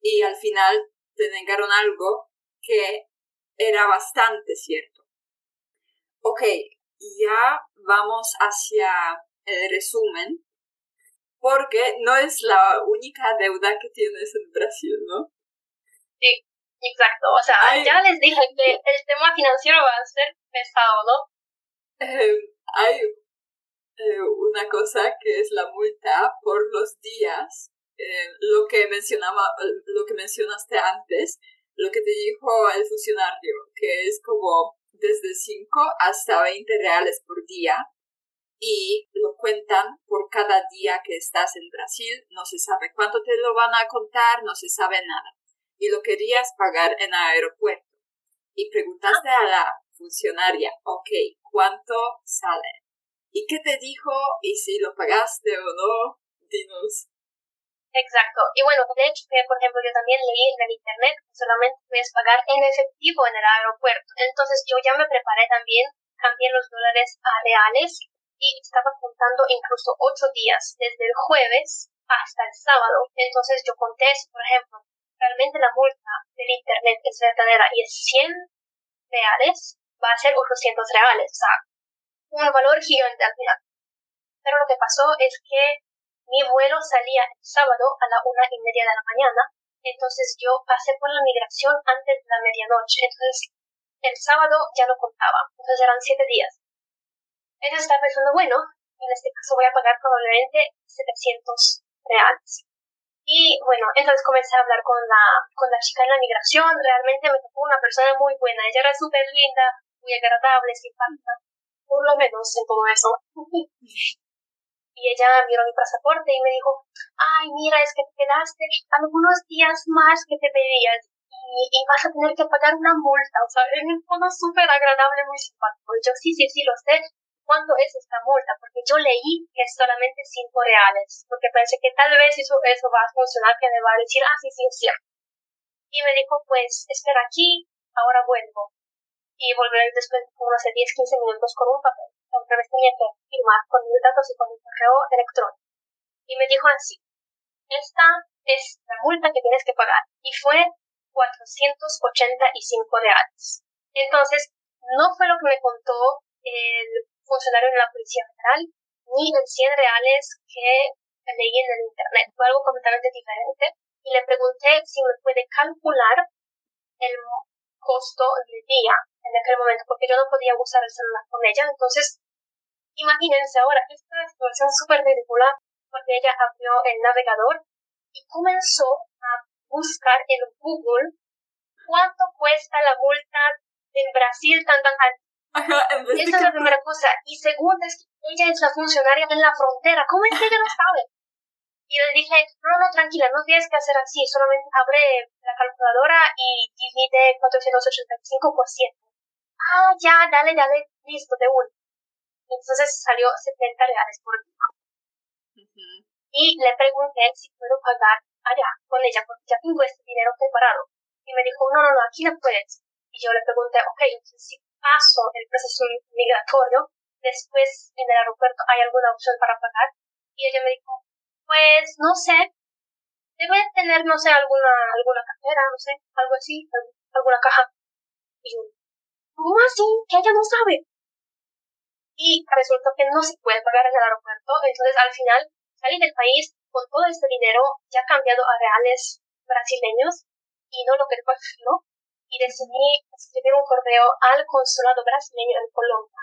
Speaker 2: Y al final te negaron algo que era bastante cierto. Ok, ya vamos hacia el resumen, porque no es la única deuda que tienes en Brasil, ¿no?
Speaker 3: Sí, exacto. O sea, ya les dije que el tema financiero va a ser pesado, ¿no?
Speaker 2: Em, hay eh, una cosa que es la multa por los días, eh, lo que mencionaba, lo que mencionaste antes, lo que te dijo el funcionario, que es como desde 5 hasta 20 reales por día y lo cuentan por cada día que estás en Brasil. No se sabe cuánto te lo van a contar, no se sabe nada. Y lo querías pagar en el aeropuerto. Y preguntaste a la funcionaria, ok, ¿cuánto sale? ¿Y qué te dijo? ¿Y si lo pagaste o no? Dinos.
Speaker 3: Exacto. Y bueno, de hecho, por ejemplo, yo también leí en el internet que solamente puedes pagar en efectivo en el aeropuerto. Entonces yo ya me preparé también, cambié los dólares a reales y estaba contando incluso ocho días, desde el jueves hasta el sábado. Entonces yo conté por ejemplo, realmente la multa del internet es verdadera y es 100 reales, va a ser 800 reales. O sea, un valor gigante al final. Pero lo que pasó es que mi vuelo salía el sábado a la una y media de la mañana, entonces yo pasé por la migración antes de la medianoche, entonces el sábado ya no contaba, entonces eran siete días. Entonces estaba pensando, bueno, en este caso voy a pagar probablemente 700 reales. Y bueno, entonces comencé a hablar con la, con la chica en la migración, realmente me tocó una persona muy buena, ella era súper linda, muy agradable, simpática, por lo menos en todo eso. y ella miró mi pasaporte y me dijo, ay, mira, es que te quedaste algunos días más que te pedías. y, vas a tener que pagar una multa. O sea, en un tono súper agradable, muy simpático. Y yo, sí, sí, sí, lo sé. ¿Cuánto es esta multa? Porque yo leí que es solamente 5 reales. Porque pensé que tal vez eso, eso va a funcionar, que me va a decir, ah, sí, sí, es cierto. Y me dijo, pues, espera aquí, ahora vuelvo. Y volveré después de unos 10, 15 minutos con un papel. Otra vez tenía que firmar con mis datos y con mi correo electrónico. Y me dijo así, esta es la multa que tienes que pagar. Y fue 485 reales. Entonces, no fue lo que me contó el funcionario de la Policía Federal, ni el 100 reales que leí en el Internet. Fue algo completamente diferente. Y le pregunté si me puede calcular el costo del día en aquel momento, porque yo no podía usar el celular con ella. Entonces, imagínense ahora, esta situación súper ridícula, porque ella abrió el navegador y comenzó a buscar en Google cuánto cuesta la multa en Brasil tan tan alta. Esa es la primera cosa. Y segunda es que ella es la funcionaria en la frontera. ¿Cómo es que ella no sabe? Y le dije, no, no, tranquila, no tienes que hacer así, solamente abre la calculadora y divide 485 por 100. Ah, ya, dale, dale, listo, de uno. Entonces salió 70 reales por día. Y le pregunté si puedo pagar allá con ella, porque ya tengo este dinero preparado. Y me dijo, no, no, no, aquí no puedes. Y yo le pregunté, ok, entonces si paso el proceso migratorio, después en el aeropuerto hay alguna opción para pagar. Y ella me dijo, pues no sé, debe tener, no sé, alguna, alguna cartera, no sé, algo así, alguna caja. Y yo, ¿cómo así? Que ella no sabe. Y resultó que no se puede pagar en el aeropuerto, entonces al final salí del país con todo este dinero ya cambiado a reales brasileños y no lo que prefiero y decidí escribir un correo al consulado brasileño en Colombia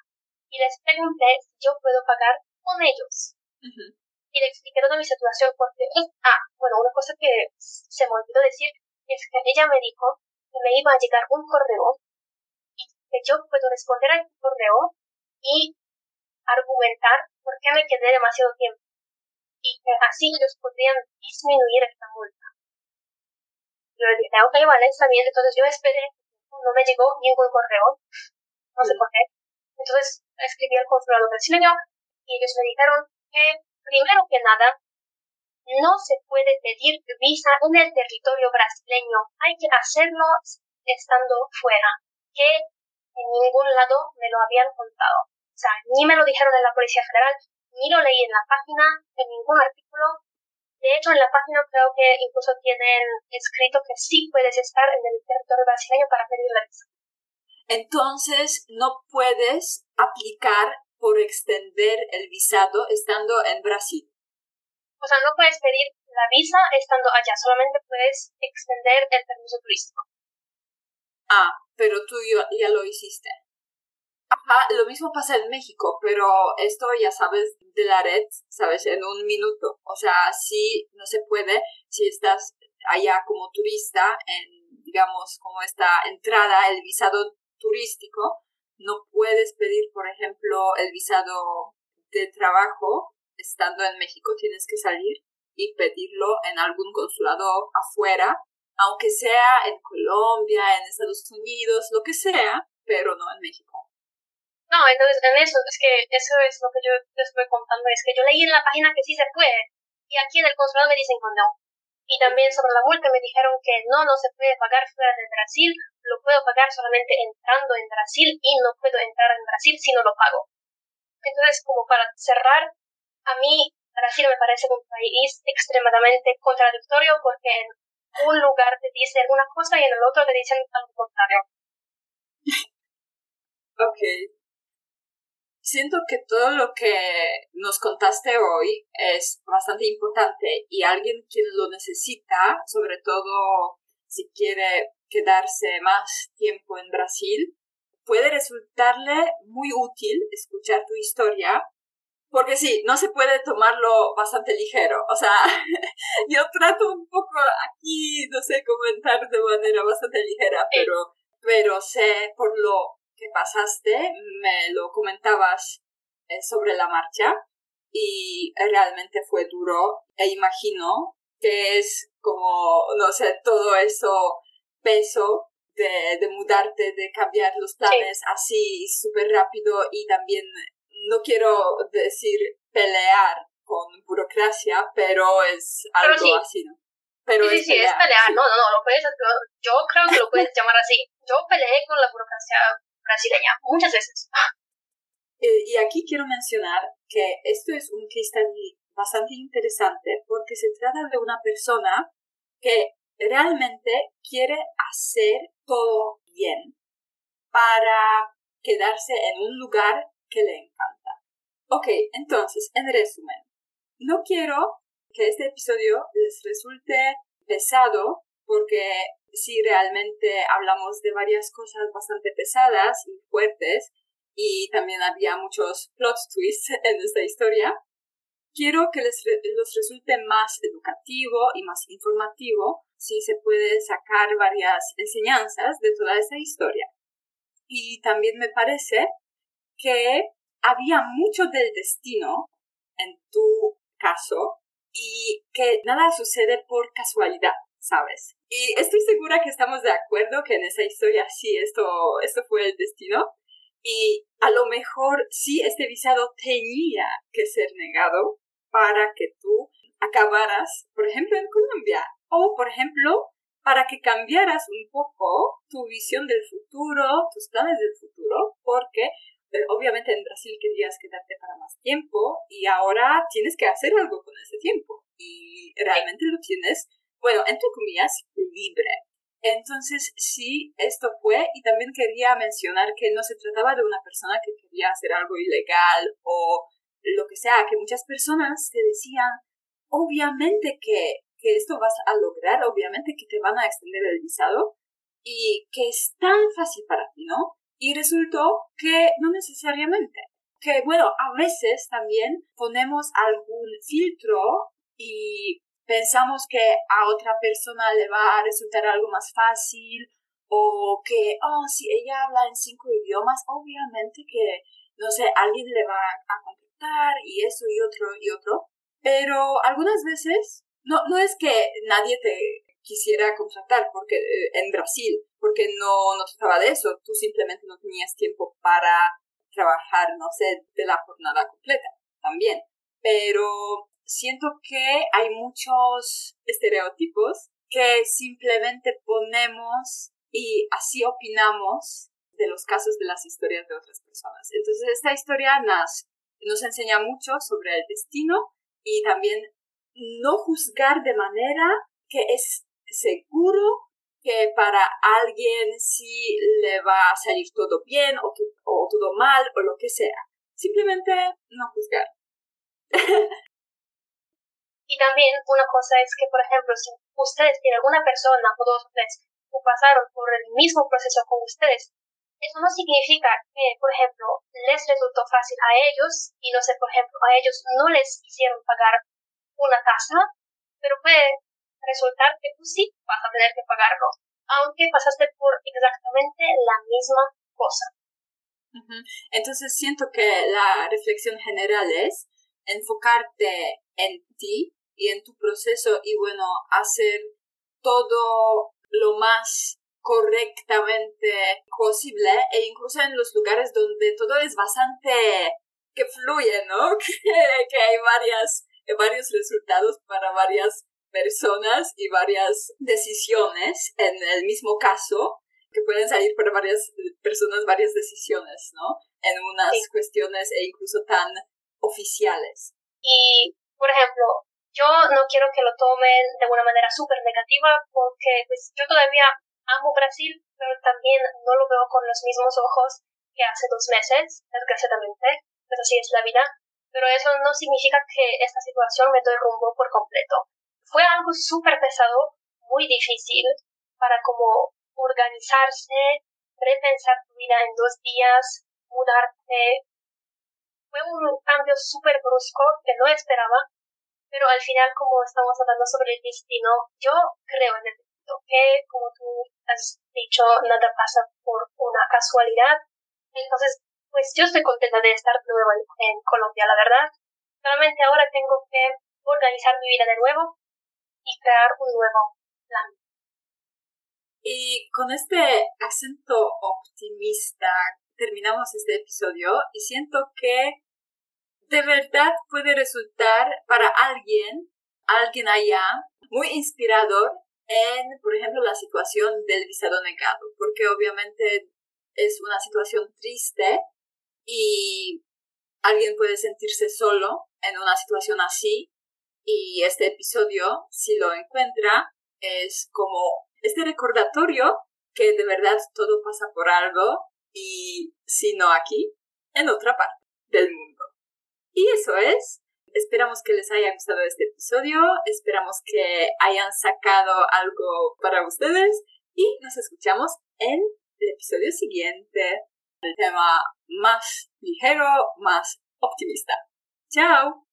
Speaker 3: y les pregunté si yo puedo pagar con ellos. Y le expliqué toda mi situación porque, ah, bueno, una cosa que se me olvidó decir es que ella me dijo que me iba a llegar un correo y que yo puedo responder al correo y argumentar por qué me quedé demasiado tiempo y que así ellos podrían disminuir esta multa. Yo le dije, ok, vale, está bien. Entonces yo esperé, no me llegó ningún correo, no sé por qué. Entonces escribí al consulado brasileño y ellos me dijeron que, primero que nada, no se puede pedir visa en el territorio brasileño. Hay que hacerlo estando fuera, que en ningún lado me lo habían contado. O sea, ni me lo dijeron en la Policía Federal, ni lo leí en la página, en ningún artículo, de hecho, en la página creo que incluso tienen escrito que sí puedes estar en el territorio brasileño para pedir la visa.
Speaker 2: Entonces, no puedes aplicar por extender el visado estando en Brasil.
Speaker 3: O sea, no puedes pedir la visa estando allá, solamente puedes extender el permiso turístico.
Speaker 2: Ah, pero tú ya lo hiciste. Ajá, lo mismo pasa en México, pero esto ya sabes de la red, sabes, en un minuto. O sea, sí, no se puede si estás allá como turista en, digamos, como esta entrada, el visado turístico, no puedes pedir, por ejemplo, el visado de trabajo estando en México. Tienes que salir y pedirlo en algún consulado afuera, aunque sea en Colombia, en Estados Unidos, lo que sea, pero no en México.
Speaker 3: No, entonces en eso, es que eso es lo que yo te estoy contando, es que yo leí en la página que sí se puede, y aquí en el consulado me dicen que no. Y también sobre la multa me dijeron que no, no se puede pagar fuera de Brasil, lo puedo pagar solamente entrando en Brasil y no puedo entrar en Brasil si no lo pago. Entonces, como para cerrar, a mí Brasil me parece un país extremadamente contradictorio porque en un lugar te dicen una cosa y en el otro te dicen algo contrario.
Speaker 2: ok, siento que todo lo que nos contaste hoy es bastante importante y alguien que lo necesita, sobre todo si quiere quedarse más tiempo en Brasil, puede resultarle muy útil escuchar tu historia, porque sí, no se puede tomarlo bastante ligero. O sea, yo trato un poco aquí, no sé, comentar de manera bastante ligera, pero, pero sé por lo que pasaste, me lo comentabas eh, sobre la marcha y realmente fue duro e imagino que es como, no sé, todo eso peso de, de mudarte, de cambiar los planes así súper rápido y también no quiero decir pelear con burocracia, pero es algo así, ¿no?
Speaker 3: Pero sí, es sí, pelear. es pelear, no, no, no, lo puedes, yo creo que lo puedes llamar así. Yo peleé con la burocracia brasileña muchas veces.
Speaker 2: Eh, y aquí quiero mencionar que esto es un case study bastante interesante porque se trata de una persona que realmente quiere hacer todo bien para quedarse en un lugar que le encanta. Ok, entonces, en resumen, no quiero que este episodio les resulte pesado porque si realmente hablamos de varias cosas bastante pesadas y fuertes y también había muchos plot twists en esta historia, quiero que les los resulte más educativo y más informativo si se puede sacar varias enseñanzas de toda esta historia. Y también me parece que había mucho del destino en tu caso y que nada sucede por casualidad, ¿sabes? Y estoy segura que estamos de acuerdo que en esa historia sí esto, esto fue el destino y a lo mejor sí este visado tenía que ser negado para que tú acabaras, por ejemplo, en Colombia o, por ejemplo, para que cambiaras un poco tu visión del futuro, tus planes del futuro, porque obviamente en Brasil querías quedarte para más tiempo y ahora tienes que hacer algo con ese tiempo y realmente lo tienes, bueno, entre comillas, libre. Entonces, sí, esto fue y también quería mencionar que no se trataba de una persona que quería hacer algo ilegal o lo que sea, que muchas personas te decían, obviamente que, que esto vas a lograr, obviamente que te van a extender el visado y que es tan fácil para ti, ¿no? Y resultó que no necesariamente. Que bueno, a veces también ponemos algún filtro y pensamos que a otra persona le va a resultar algo más fácil o que, oh, si ella habla en cinco idiomas, obviamente que, no sé, alguien le va a contactar y eso y otro y otro. Pero algunas veces, no, no es que nadie te quisiera contratar porque eh, en Brasil, porque no, no trataba de eso, tú simplemente no tenías tiempo para trabajar, no sé, de la jornada completa también. Pero siento que hay muchos estereotipos que simplemente ponemos y así opinamos de los casos de las historias de otras personas. Entonces esta historia nos, nos enseña mucho sobre el destino y también no juzgar de manera que es seguro que para alguien sí le va a salir todo bien o, o todo mal o lo que sea. Simplemente no juzgar.
Speaker 3: y también una cosa es que, por ejemplo, si ustedes tienen alguna persona o dos o tres que pasaron por el mismo proceso con ustedes, eso no significa que, por ejemplo, les resultó fácil a ellos y no sé, por ejemplo, a ellos no les hicieron pagar una tasa, pero puede resultar que tú sí vas a tener que pagarlo, aunque pasaste por exactamente la misma cosa.
Speaker 2: Entonces siento que la reflexión general es enfocarte en ti y en tu proceso y bueno, hacer todo lo más correctamente posible e incluso en los lugares donde todo es bastante que fluye, ¿no? Que, que hay varias, varios resultados para varias personas y varias decisiones en el mismo caso, que pueden salir para varias personas varias decisiones, ¿no? En unas cuestiones e incluso tan oficiales.
Speaker 3: Y, por ejemplo, yo no quiero que lo tomen de una manera súper negativa porque pues yo todavía amo Brasil, pero también no lo veo con los mismos ojos que hace dos meses, desgraciadamente, pues así es la vida. Pero eso no significa que esta situación me rumbo por completo fue algo súper pesado, muy difícil para como organizarse, repensar tu vida en dos días, mudarte. Fue un cambio súper brusco que no esperaba, pero al final como estamos hablando sobre el destino, yo creo en el destino, que como tú has dicho, nada pasa por una casualidad. Entonces, pues yo estoy contenta de estar de nuevo en Colombia, la verdad. Solamente ahora tengo que organizar mi vida de nuevo y crear un nuevo plan.
Speaker 2: Y con este acento optimista terminamos este episodio y siento que de verdad puede resultar para alguien, alguien allá, muy inspirador en, por ejemplo, la situación del visado negado, porque obviamente es una situación triste y alguien puede sentirse solo en una situación así y este episodio, si lo encuentra, es como este recordatorio que de verdad todo pasa por algo y si no aquí, en otra parte del mundo. Y eso es. Esperamos que les haya gustado este episodio, esperamos que hayan sacado algo para ustedes y nos escuchamos en el episodio siguiente. El tema más ligero, más optimista. ¡Chao!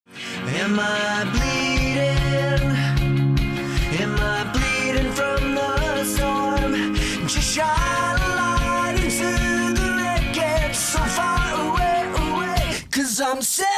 Speaker 2: I'm still